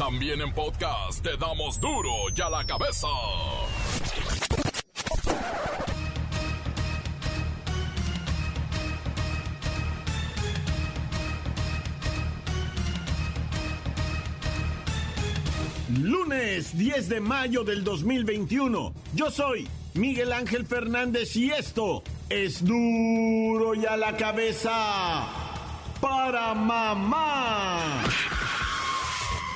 También en podcast te damos duro y a la cabeza. Lunes 10 de mayo del 2021. Yo soy Miguel Ángel Fernández y esto es duro y a la cabeza para mamá.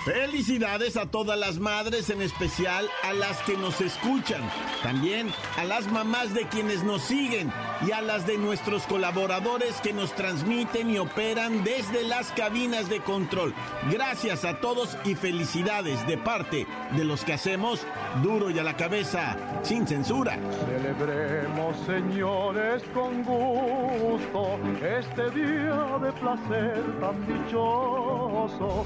Felicidades a todas las madres, en especial a las que nos escuchan, también a las mamás de quienes nos siguen y a las de nuestros colaboradores que nos transmiten y operan desde las cabinas de control. Gracias a todos y felicidades de parte de los que hacemos duro y a la cabeza, sin censura. Celebremos, señores, con gusto este día de placer tan dichoso.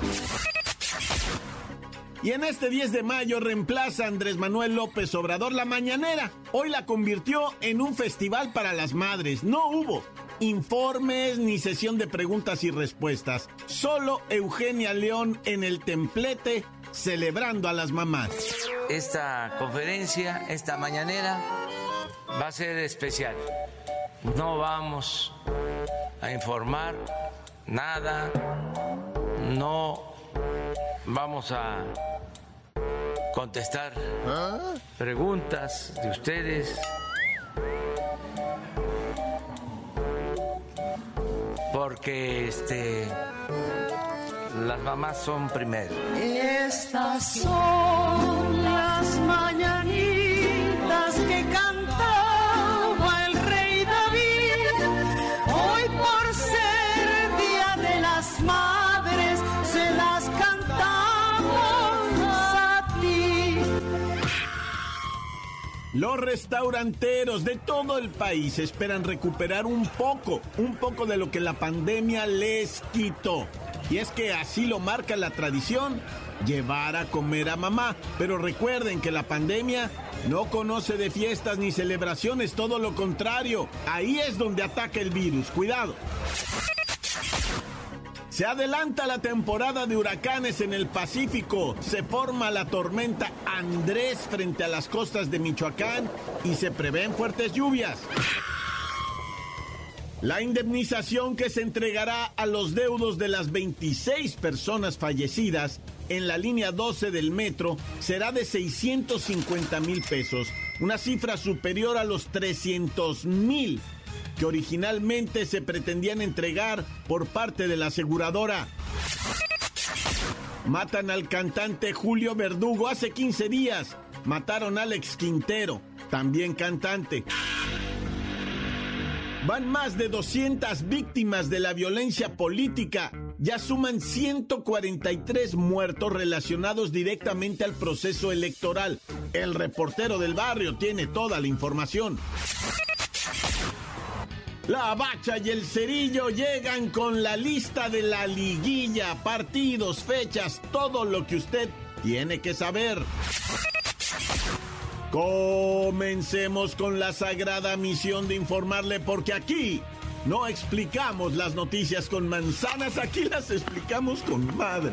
Y en este 10 de mayo reemplaza a Andrés Manuel López Obrador la mañanera. Hoy la convirtió en un festival para las madres. No hubo informes ni sesión de preguntas y respuestas. Solo Eugenia León en el templete celebrando a las mamás. Esta conferencia, esta mañanera, va a ser especial. No vamos a informar nada, no vamos a contestar preguntas de ustedes. Porque este las mamás son primero. Estas son las mañanitas que cantaba Los restauranteros de todo el país esperan recuperar un poco, un poco de lo que la pandemia les quitó. Y es que así lo marca la tradición, llevar a comer a mamá. Pero recuerden que la pandemia no conoce de fiestas ni celebraciones, todo lo contrario. Ahí es donde ataca el virus. Cuidado. Se adelanta la temporada de huracanes en el Pacífico. Se forma la tormenta Andrés frente a las costas de Michoacán y se prevén fuertes lluvias. La indemnización que se entregará a los deudos de las 26 personas fallecidas en la línea 12 del metro será de 650 mil pesos, una cifra superior a los 300 mil que originalmente se pretendían entregar por parte de la aseguradora. Matan al cantante Julio Verdugo hace 15 días. Mataron a Alex Quintero, también cantante. Van más de 200 víctimas de la violencia política. Ya suman 143 muertos relacionados directamente al proceso electoral. El reportero del barrio tiene toda la información. La Bacha y el Cerillo llegan con la lista de la liguilla, partidos, fechas, todo lo que usted tiene que saber. Comencemos con la sagrada misión de informarle porque aquí no explicamos las noticias con manzanas, aquí las explicamos con madres.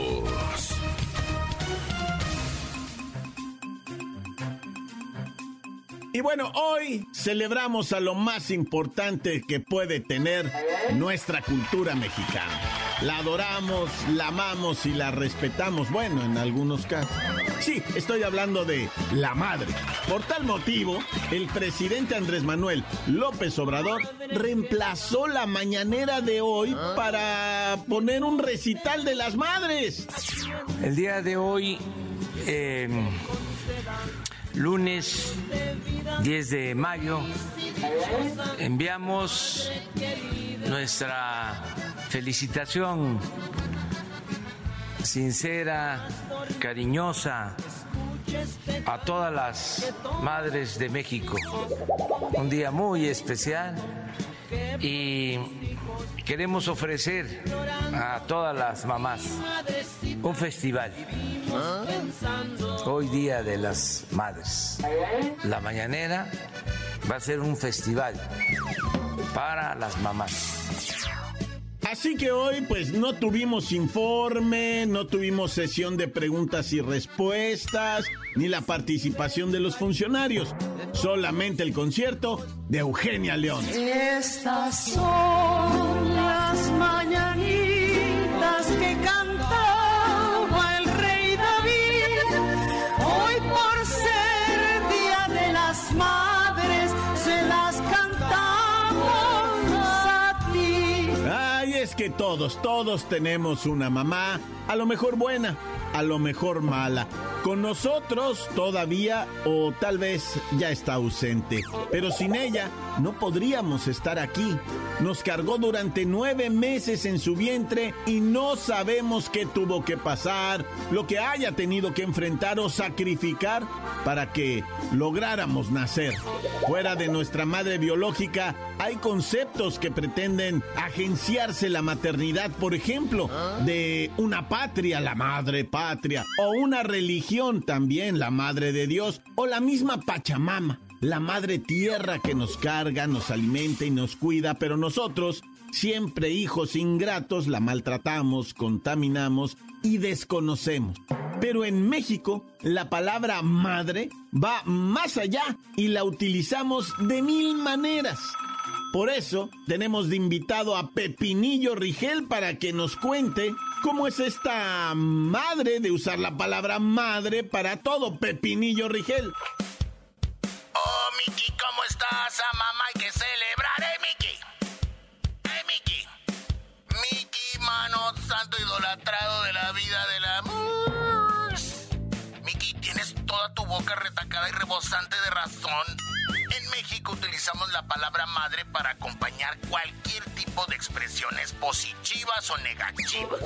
Bueno, hoy celebramos a lo más importante que puede tener nuestra cultura mexicana. La adoramos, la amamos y la respetamos, bueno, en algunos casos. Sí, estoy hablando de la madre. Por tal motivo, el presidente Andrés Manuel López Obrador reemplazó la mañanera de hoy para poner un recital de las madres. El día de hoy, eh, lunes 10 de mayo, enviamos nuestra felicitación sincera, cariñosa a todas las madres de México. Un día muy especial y queremos ofrecer a todas las mamás un festival. Hoy día de las madres. La mañanera va a ser un festival para las mamás. Así que hoy pues no tuvimos informe, no tuvimos sesión de preguntas y respuestas, ni la participación de los funcionarios, solamente el concierto de Eugenia León. Estas son las mañanitas todos, todos tenemos una mamá, a lo mejor buena, a lo mejor mala. Con nosotros todavía o tal vez ya está ausente, pero sin ella no podríamos estar aquí. Nos cargó durante nueve meses en su vientre y no sabemos qué tuvo que pasar, lo que haya tenido que enfrentar o sacrificar para que lográramos nacer. Fuera de nuestra madre biológica hay conceptos que pretenden agenciarse la maternidad, por ejemplo, de una patria, la madre patria, o una religión también, la madre de Dios, o la misma Pachamama, la madre tierra que nos carga, nos alimenta y nos cuida, pero nosotros, siempre hijos ingratos, la maltratamos, contaminamos y desconocemos. Pero en México, la palabra madre va más allá y la utilizamos de mil maneras. Por eso tenemos de invitado a Pepinillo Rigel para que nos cuente cómo es esta madre de usar la palabra madre para todo. Pepinillo Rigel. ¿Cómo estás? Mamá hay que celebrar, ¿eh, Miki? ¿Eh, Miki? Miki, mano santo idolatrado de la vida del amor. Miki, tienes toda tu boca retacada y rebosante de razón. En México utilizamos la palabra madre para acompañar cualquier tipo de expresiones positivas o negativas.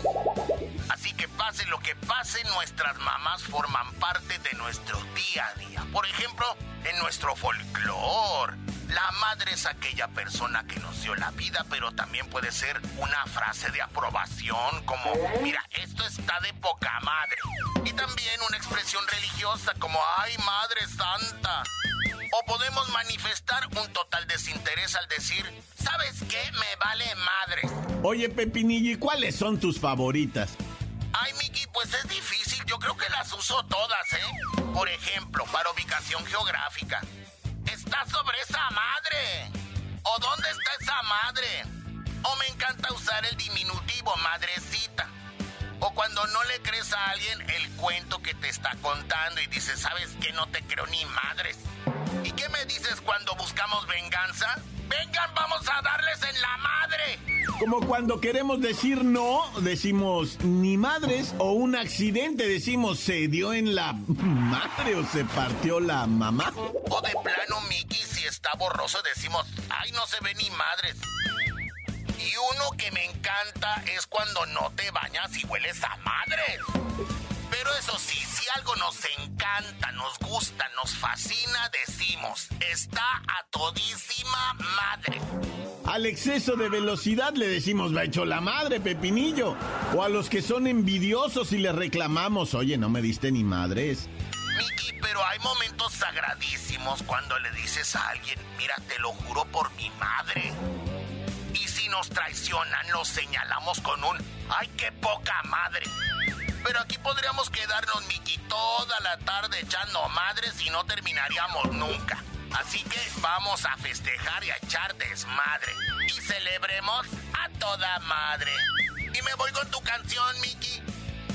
Así que pase lo que pase, nuestras mamás forman parte de nuestro día a día. Por ejemplo, en nuestro folclore, la madre es aquella persona que nos dio la vida, pero también puede ser una frase de aprobación como, mira, esto está de poca madre. Y también una expresión religiosa como, ay, Madre Santa. O podemos manifestar un total desinterés al decir, ¿sabes qué? Me vale madres. Oye, Pepinillo, ¿y cuáles son tus favoritas? Ay, Miki, pues es difícil. Yo creo que las uso todas, ¿eh? Por ejemplo, para ubicación geográfica. Está sobre esa madre. ¿O dónde está esa madre? O me encanta usar el diminutivo madrecita. O cuando no le crees a alguien el cuento que te está contando y dices, ¿sabes qué? No te creo ni madres. ¿Y qué me dices cuando buscamos venganza? Vengan, vamos a darles en la madre. Como cuando queremos decir no, decimos ni madres, o un accidente decimos se dio en la madre o se partió la mamá. O de plano, Mickey, si está borroso, decimos, ay, no se ve ni madres. Y uno que me encanta es cuando no te bañas y hueles a madres. Pero eso sí, si algo nos encanta, nos gusta, nos fascina, decimos, está a todísima madre. Al exceso de velocidad le decimos va hecho la madre, Pepinillo. O a los que son envidiosos y les reclamamos, oye, no me diste ni madres. Miki, pero hay momentos sagradísimos cuando le dices a alguien, mira, te lo juro por mi madre. Y si nos traicionan, los señalamos con un, ay, qué poca madre. Pero aquí podríamos quedarnos, Miki, toda la tarde echando madres y no terminaríamos nunca. Así que vamos a festejar y a echar desmadre. Y celebremos a toda madre. Y me voy con tu canción, Miki.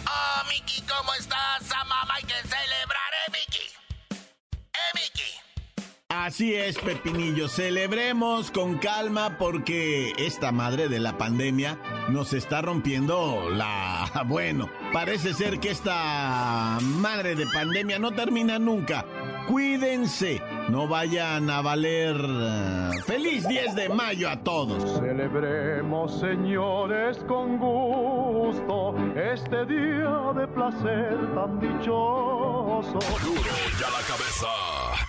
Oh, Miki, ¿cómo estás? A mamá hay que celebrar, ¿eh, Miki? ¿Eh, Miki? Así es, Pepinillo, celebremos con calma porque esta madre de la pandemia nos está rompiendo la... Bueno, parece ser que esta madre de pandemia no termina nunca. cuídense, no vayan a valer. eh, ¡Feliz 10 de mayo a todos! Celebremos, señores, con gusto este día de placer tan dichoso. Duro ya la cabeza.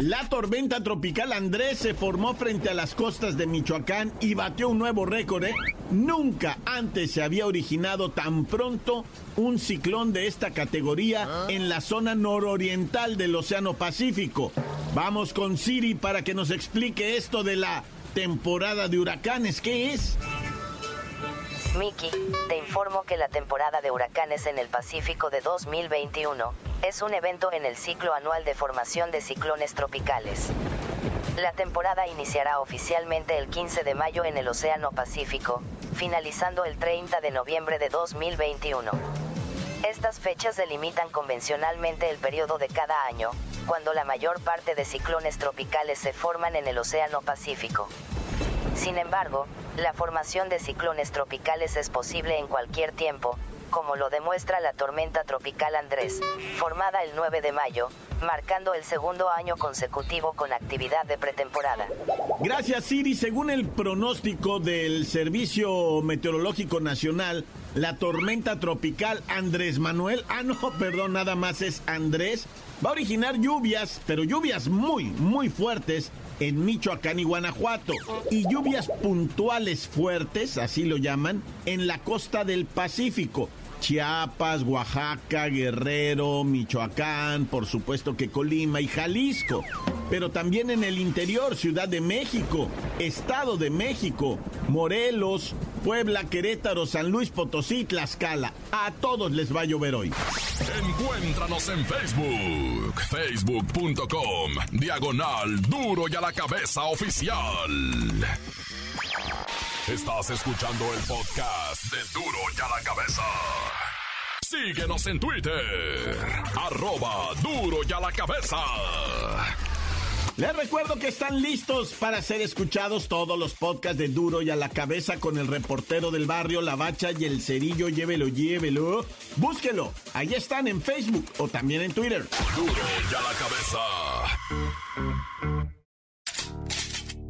La tormenta tropical Andrés se formó frente a las costas de Michoacán y batió un nuevo récord. ¿eh? Nunca antes se había originado tan pronto un ciclón de esta categoría en la zona nororiental del Océano Pacífico. Vamos con Siri para que nos explique esto de la temporada de huracanes. ¿Qué es? Miki, te informo que la temporada de huracanes en el Pacífico de 2021 es un evento en el ciclo anual de formación de ciclones tropicales. La temporada iniciará oficialmente el 15 de mayo en el Océano Pacífico, finalizando el 30 de noviembre de 2021. Estas fechas delimitan convencionalmente el periodo de cada año, cuando la mayor parte de ciclones tropicales se forman en el Océano Pacífico. Sin embargo, la formación de ciclones tropicales es posible en cualquier tiempo, como lo demuestra la tormenta tropical Andrés, formada el 9 de mayo, marcando el segundo año consecutivo con actividad de pretemporada. Gracias, Siri. Según el pronóstico del Servicio Meteorológico Nacional, la tormenta tropical Andrés Manuel, ah, no, perdón, nada más es Andrés, va a originar lluvias, pero lluvias muy, muy fuertes en Michoacán y Guanajuato, y lluvias puntuales fuertes, así lo llaman, en la costa del Pacífico. Chiapas, Oaxaca, Guerrero, Michoacán, por supuesto que Colima y Jalisco, pero también en el interior, Ciudad de México, Estado de México, Morelos, Puebla, Querétaro, San Luis Potosí, Tlaxcala. A todos les va a llover hoy. Encuéntranos en Facebook, facebook.com, diagonal duro y a la cabeza oficial. Estás escuchando el podcast de duro y a la cabeza. Síguenos en Twitter, arroba duro y a la cabeza. Les recuerdo que están listos para ser escuchados todos los podcasts de Duro y a la cabeza con el reportero del barrio, la bacha y el cerillo. Llévelo, llévelo. Búsquelo. Ahí están en Facebook o también en Twitter. Duro y a la cabeza.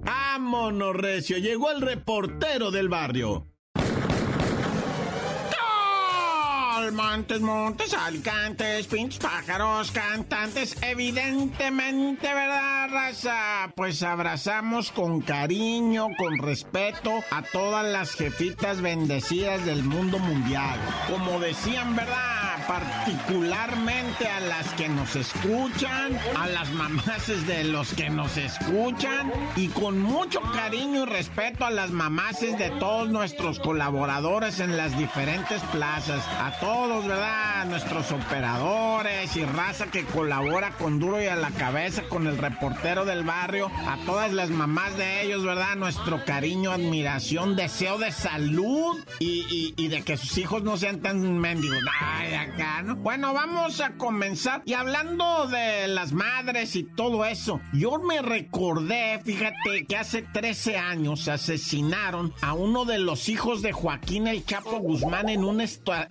Vámonos, Recio. Llegó el reportero del barrio. Montes, montes, alicantes, pintos, pájaros, cantantes, evidentemente, ¿verdad, raza? Pues abrazamos con cariño, con respeto a todas las jefitas bendecidas del mundo mundial. Como decían, ¿verdad? Particularmente a las que nos escuchan, a las mamaces de los que nos escuchan y con mucho cariño y respeto a las mamaces de todos nuestros colaboradores en las diferentes plazas. A todos, ¿verdad? Nuestros operadores y raza que colabora con duro y a la cabeza con el reportero del barrio. A todas las mamás de ellos, ¿verdad? Nuestro cariño, admiración, deseo de salud y, de que sus hijos no sean tan mendigos. Ay, acá, ¿no? Bueno, vamos a comenzar. Y hablando de las madres y todo eso, yo me recordé, fíjate, que hace 13 años asesinaron a uno de los hijos de Joaquín el Chapo Guzmán en un esta-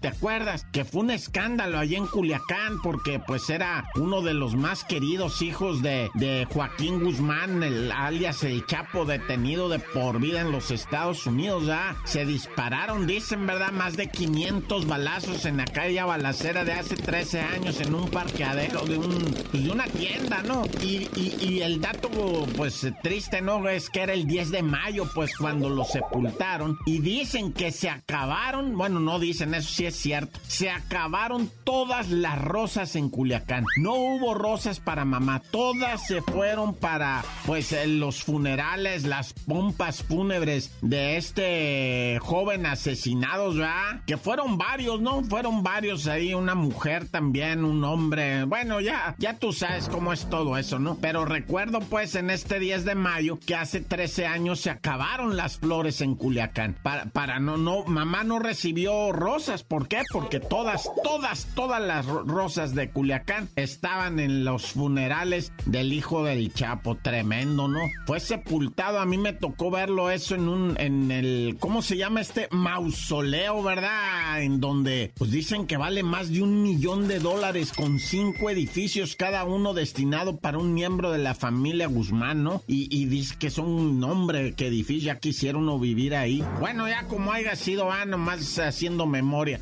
¿te acuerdas? Que fue un escándalo allá en Culiacán porque pues era uno de los más queridos hijos de, de Joaquín Guzmán, el alias el Chapo detenido de por vida en los Estados Unidos, ¿ah? Se dispararon, dicen, ¿verdad? Más de 500 balazos en aquella balacera de hace 13 años en un parqueadero de un pues, de una tienda, ¿no? Y, y- y el dato, pues triste, ¿no? Es que era el 10 de mayo, pues cuando lo sepultaron. Y dicen que se acabaron, bueno, no dicen, eso sí es cierto. Se acabaron todas las rosas en Culiacán. No hubo rosas para mamá, todas se fueron para, pues, eh, los funerales, las pompas fúnebres de este joven asesinados, ¿verdad? Que fueron varios, ¿no? Fueron varios ahí, una mujer también, un hombre. Bueno, ya, ya tú sabes cómo es todo eso, ¿no? Pero recuerdo, pues, en este 10 de mayo, que hace 13 años se acabaron las flores en Culiacán. Para, para no, no, mamá no recibió rosas. ¿Por qué? Porque todas, todas, todas las ro- rosas de Culiacán estaban en los funerales del hijo del Chapo. Tremendo, ¿no? Fue sepultado. A mí me tocó verlo eso en un, en el, ¿cómo se llama este? Mausoleo, ¿verdad? En donde pues dicen que vale más de un millón de dólares con cinco edificios, cada uno destinado para un miembro de la familia Guzmán, ¿no? Y, y dice que son un nombre que edificio, ya quisiera uno vivir ahí. Bueno, ya como haya sido, ah, nomás haciendo memoria.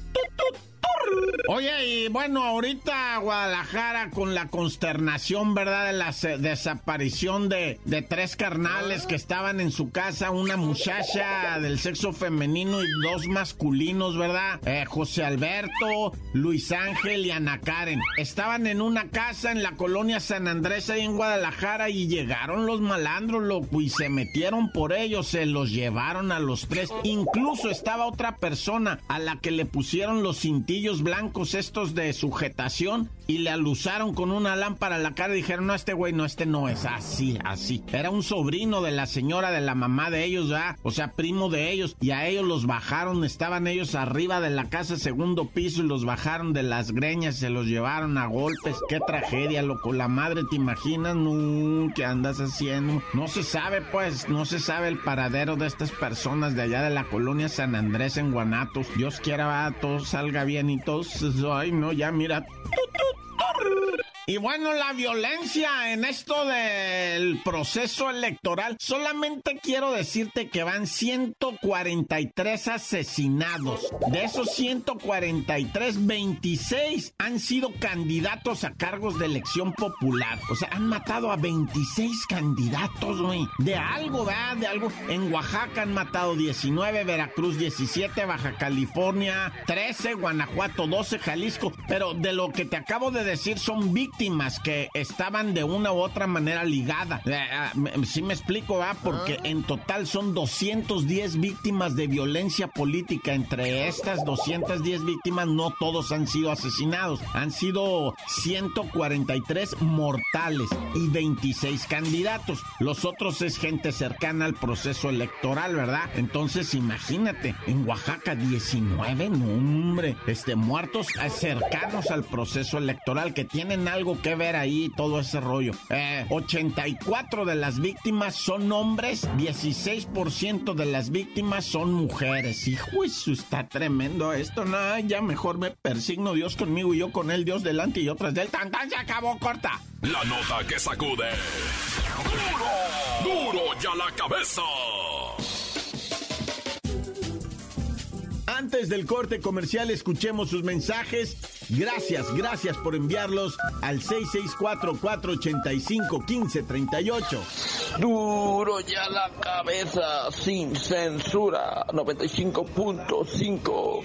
Oye, y bueno, ahorita Guadalajara con la consternación, ¿verdad? De la desaparición de, de, tres carnales que estaban en su casa, una muchacha del sexo femenino y dos masculinos, ¿verdad? Eh, José Alberto, Luis Ángel y Ana Karen. Estaban en una casa en la colonia San Andrés ahí en Guadalajara y llegaron los malandros, loco, y se metieron por ellos, se los llevaron a los tres. Incluso estaba otra persona a la que le pusieron los cintillos blancos estos de sujetación y le alusaron con una lámpara a la cara y dijeron, no, este güey, no, este no es así, así. Era un sobrino de la señora de la mamá de ellos, ¿ya? O sea, primo de ellos. Y a ellos los bajaron, estaban ellos arriba de la casa, segundo piso, y los bajaron de las greñas, se los llevaron a golpes. Qué tragedia, loco. La madre, ¿te imaginas? No, ¿qué andas haciendo? No se sabe, pues, no se sabe el paradero de estas personas de allá de la colonia San Andrés en Guanatos. Dios quiera, va, todo salga bien y ay, no, ya mira. Y bueno, la violencia en esto del proceso electoral, solamente quiero decirte que van 143 asesinados. De esos 143, 26 han sido candidatos a cargos de elección popular. O sea, han matado a 26 candidatos, güey. De algo, ¿verdad? De algo. En Oaxaca han matado 19, Veracruz 17, Baja California 13, Guanajuato 12, Jalisco. Pero de lo que te acabo de decir son víctimas víctimas que estaban de una u otra manera ligadas. Eh, eh, si me explico, ¿va? Porque en total son 210 víctimas de violencia política. Entre estas 210 víctimas, no todos han sido asesinados. Han sido 143 mortales y 26 candidatos. Los otros es gente cercana al proceso electoral, ¿verdad? Entonces, imagínate, en Oaxaca 19, no, hombre, este, muertos eh, cercanos al proceso electoral que tienen algo que ver ahí todo ese rollo. 84 eh, de las víctimas son hombres, 16% de las víctimas son mujeres. Hijo, eso está tremendo esto. No, ya mejor me persigno Dios conmigo y yo con él, Dios delante y otras del tan tan se acabó corta. La nota que sacude. Duro, duro ya la cabeza. Antes del corte comercial, escuchemos sus mensajes. Gracias, gracias por enviarlos al 664-485-1538. Duro ya la cabeza, sin censura, 95.5.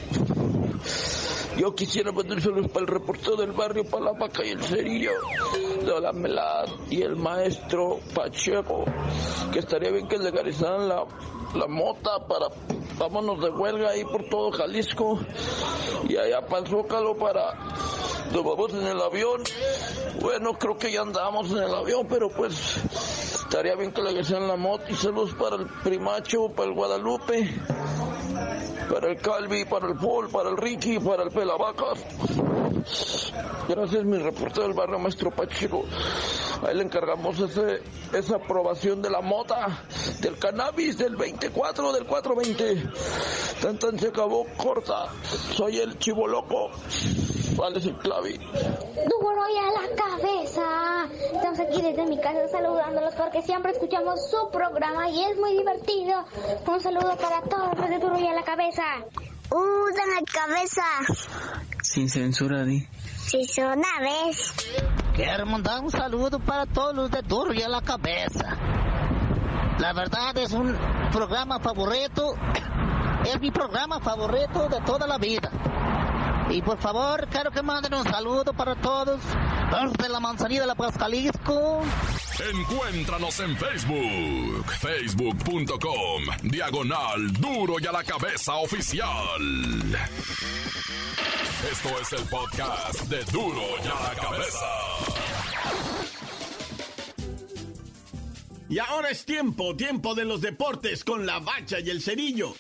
Yo quisiera mandárselos para el reportero del barrio, para la vaca y el cerillo, la melad y el maestro Pacheco, que estaría bien que legalizaran la, la mota para vámonos de huelga ahí por todo Jalisco y allá para el Zócalo para nos vamos en el avión. Bueno, creo que ya andamos en el avión, pero pues estaría bien que le sean la moto y saludos para el Primacho, para el Guadalupe, para el Calvi, para el Paul, para el Ricky, para el Pelavacas. Gracias, mi reportero del barrio Maestro Pacheco. Ahí le encargamos ese, esa aprobación de la mota, del cannabis, del 24, del 420. Tan tan se acabó corta. Soy el chivo loco. ¿Cuál es el clavi? Duro a la cabeza. Estamos aquí desde mi casa saludándolos porque siempre escuchamos su programa y es muy divertido. Un saludo para todos los de Duro y a la cabeza. ¡Uh, la cabeza! Sin censura, di. Si una vez. Quiero mandar un saludo para todos de Duro y a la cabeza. La verdad es un programa favorito. Es mi programa favorito de toda la vida. Y por favor, quiero que manden un saludo para todos los de la manzanilla de la Paz Encuéntranos en Facebook, facebook.com, diagonal duro y a la cabeza oficial. Esto es el podcast de duro y a la cabeza. Y ahora es tiempo, tiempo de los deportes con la bacha y el cerillo.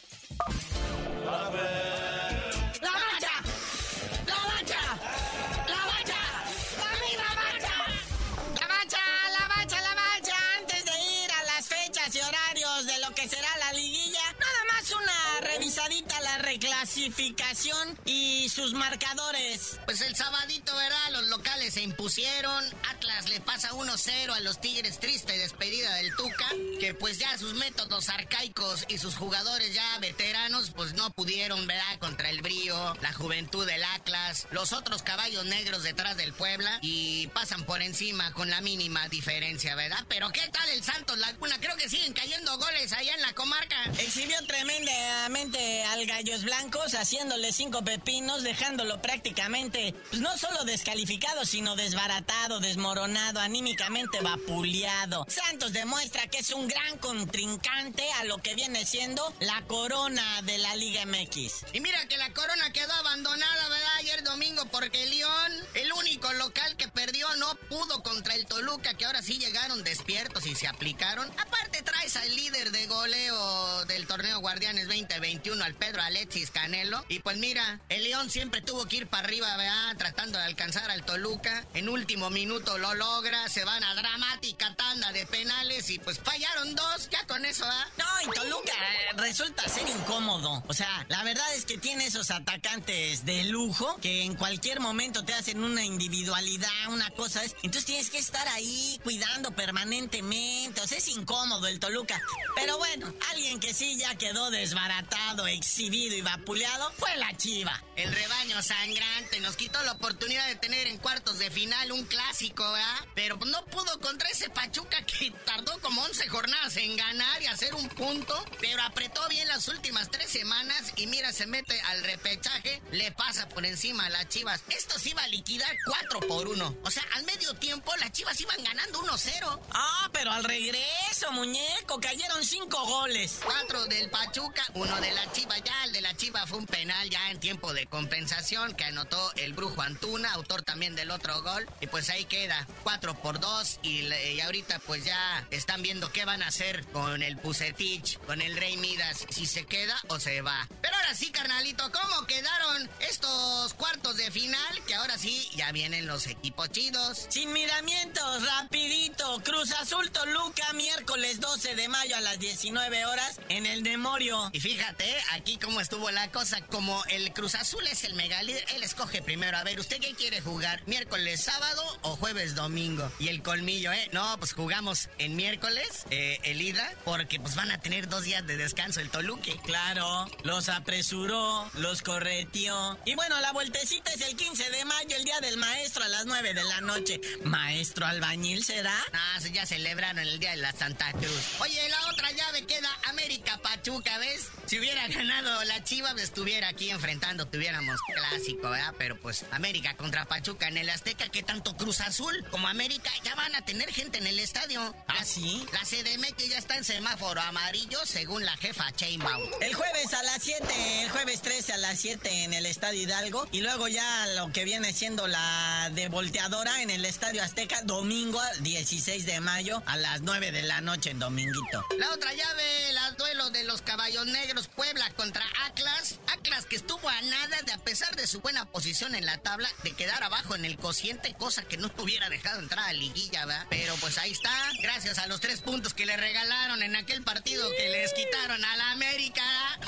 Clasificación y sus marcadores. Pues el sabadito, ¿verdad? Los locales se impusieron. Atlas le pasa 1-0 a los Tigres. Triste despedida del Tuca. Que pues ya sus métodos arcaicos y sus jugadores ya veteranos, pues no pudieron, ¿verdad? Contra el brío, la juventud del Atlas, los otros caballos negros detrás del Puebla. Y pasan por encima con la mínima diferencia, ¿verdad? Pero ¿qué tal el Santos Laguna? Creo que siguen cayendo goles allá en la comarca. Exhibió tremendamente al Gallos Blancos, haciéndole cinco pepinos, dejándolo prácticamente, pues no solo descalificado, sino desbaratado, desmoronado, anímicamente vapuleado. Santos demuestra que es un gran contrincante a lo que viene siendo la corona de la Liga MX. Y mira que la corona quedó abandonada, ¿verdad? Ayer domingo porque León, el único local que perdió, no pudo contra el Toluca, que ahora sí llegaron despiertos y se aplicaron. Aparte traes al líder de goleo del torneo Guardianes 2021, al Pedro Alexis Canelo. Y pues mira, el León siempre tuvo que ir para arriba, ¿verdad? Tratando de alcanzar al Toluca. En último minuto lo logra, se van a dramática tanda de penales y pues fallaron dos, ya con eso, ¿ah? No, y Toluca eh, resulta ser incómodo. O sea, la verdad es que tiene esos atacantes de lujo que en cualquier momento te hacen una individualidad, una cosa es. Entonces tienes que estar ahí cuidando permanentemente. O sea, es incómodo el Toluca. Pero bueno, alguien que sí ya quedó desbaratado, exhibido y vapuleado fue la Chiva. El rebaño sangrante nos quitó la oportunidad de tener en cuartos de final un clásico, ¿verdad? Pero no pudo contra ese Pachuca que tardó como 11 jornadas en ganar y hacer un punto, pero apretó bien las últimas tres semanas y mira, se mete al repechaje, le pasa por encima a las Chivas. Esto se iba a liquidar 4 por 1. O sea, al medio tiempo las Chivas iban ganando 1-0. Ah, pero al regreso, muñeco, cayeron 5 goles. 4 del Pachuca, uno de la Chiva. Ya el de la Chiva fue un penal ya en tiempo de compensación que anotó el Brujo Antuna, autor también del otro gol. Y pues ahí queda 4 por 2 y, y ahorita pues ya están viendo qué van a hacer con el Pusetich, con el Rey Midas, si se queda o se va. Pero ahora sí, carnalito, ¿cómo quedaron estos cuartos de final? Que ahora sí ya vienen los equipos chidos. Sin miramientos, rapidito. Cruz Azul Toluca, miércoles 12 de mayo a las 19 horas en el Demorio. Y fíjate, aquí cómo estuvo la cosa. Como el Cruz Azul es el megalíder, él escoge primero. A ver, ¿usted qué quiere jugar? ¿Miércoles, sábado o jueves, domingo? Y el colmillo, ¿eh? No, pues jugamos en miércoles, eh, el ida, porque pues van a tener dos días de descanso el Toluque. Claro, los apresuró, los corretió. Y bueno, la vueltecita es el 15 de mayo, el día del maestro a las 9 de la noche. ¿Maestro albañil será? Ah, sí, ya celebraron el día de la Santa Cruz. Oye, la otra llave queda América Pachuca, ¿ves? Si hubiera ganado la Chiva, me estuviera aquí enfrentando, tuviéramos clásico, ¿verdad? Pero pues América contra Pachuca en el Azteca, que tanto Cruz Azul como América ya van a tener gente en el estadio. ¿Ah, sí? La CDMX ya está en semáforo amarillo, según la jefa Chainbaum. El jueves a las 7, el jueves 13 a las 7 en el Estadio Hidalgo. Y luego ya lo que viene siendo la de volteadora en el Estadio Azteca, domingo 16 de mayo a las 9 de la noche en Dominguito. La otra llave, el duelo de los caballos negros, Puebla contra Atlas. Atlas que estuvo a nada de, a pesar de su buena posición en la tabla, de quedar abajo en el cociente, cosa que no hubiera dejado entrar a liguilla, ¿verdad? Pero pues ahí está, gracias a los tres puntos que le regalaron en aquel partido que les quitaron a la América.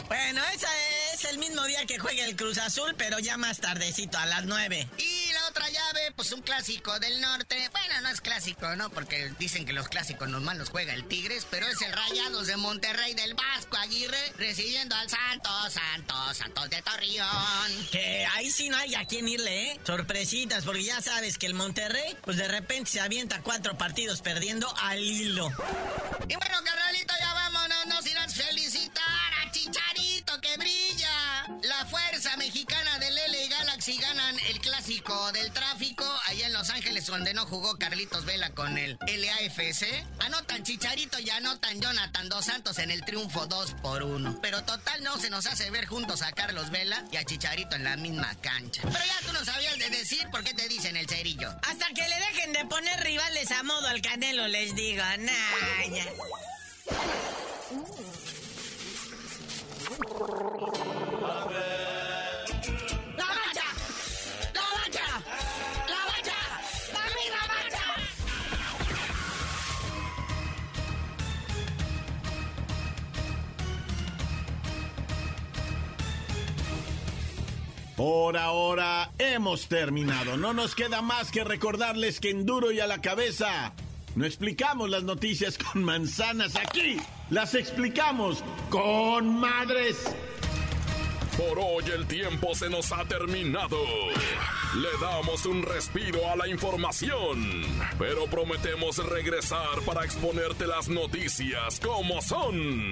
Bueno, ese es el mismo día que juega el Cruz Azul, pero ya más tardecito, a las 9. Y la otra llave, pues un clásico del norte. Bueno, no es clásico, ¿no? Porque dicen que los clásicos normal los juega el Tigres, pero es el Rayados de Monterrey del Vasco Aguirre recibiendo al Santos, Santos, Santos de Torreón. Que ahí sí no hay a quién irle, ¿eh? Sorpresitas, porque ya sabes que el Monterrey, pues de repente se avienta cuatro partidos perdiendo al hilo. Y bueno, carnalito, ya vámonos, nos irás felicitar a Chicharito que brilla. La fuerza mexicana del LA Galaxy ganan el clásico del tráfico allá en Los Ángeles, donde no jugó Carlitos Vela con el LAFC. Anotan Chicharito y anotan Jonathan Dos Santos en el triunfo 2 por 1. Pero total no se nos hace ver juntos a Carlos Vela y a Chicharito en la misma cancha. Pero ya tú no sabías de decir por qué te dicen el cerillo. Hasta que le dejen de poner rivales a modo al Canelo, les digo, nah, Por ahora hemos terminado. No nos queda más que recordarles que en duro y a la cabeza no explicamos las noticias con manzanas aquí. Las explicamos con madres. Por hoy el tiempo se nos ha terminado. Le damos un respiro a la información, pero prometemos regresar para exponerte las noticias como son.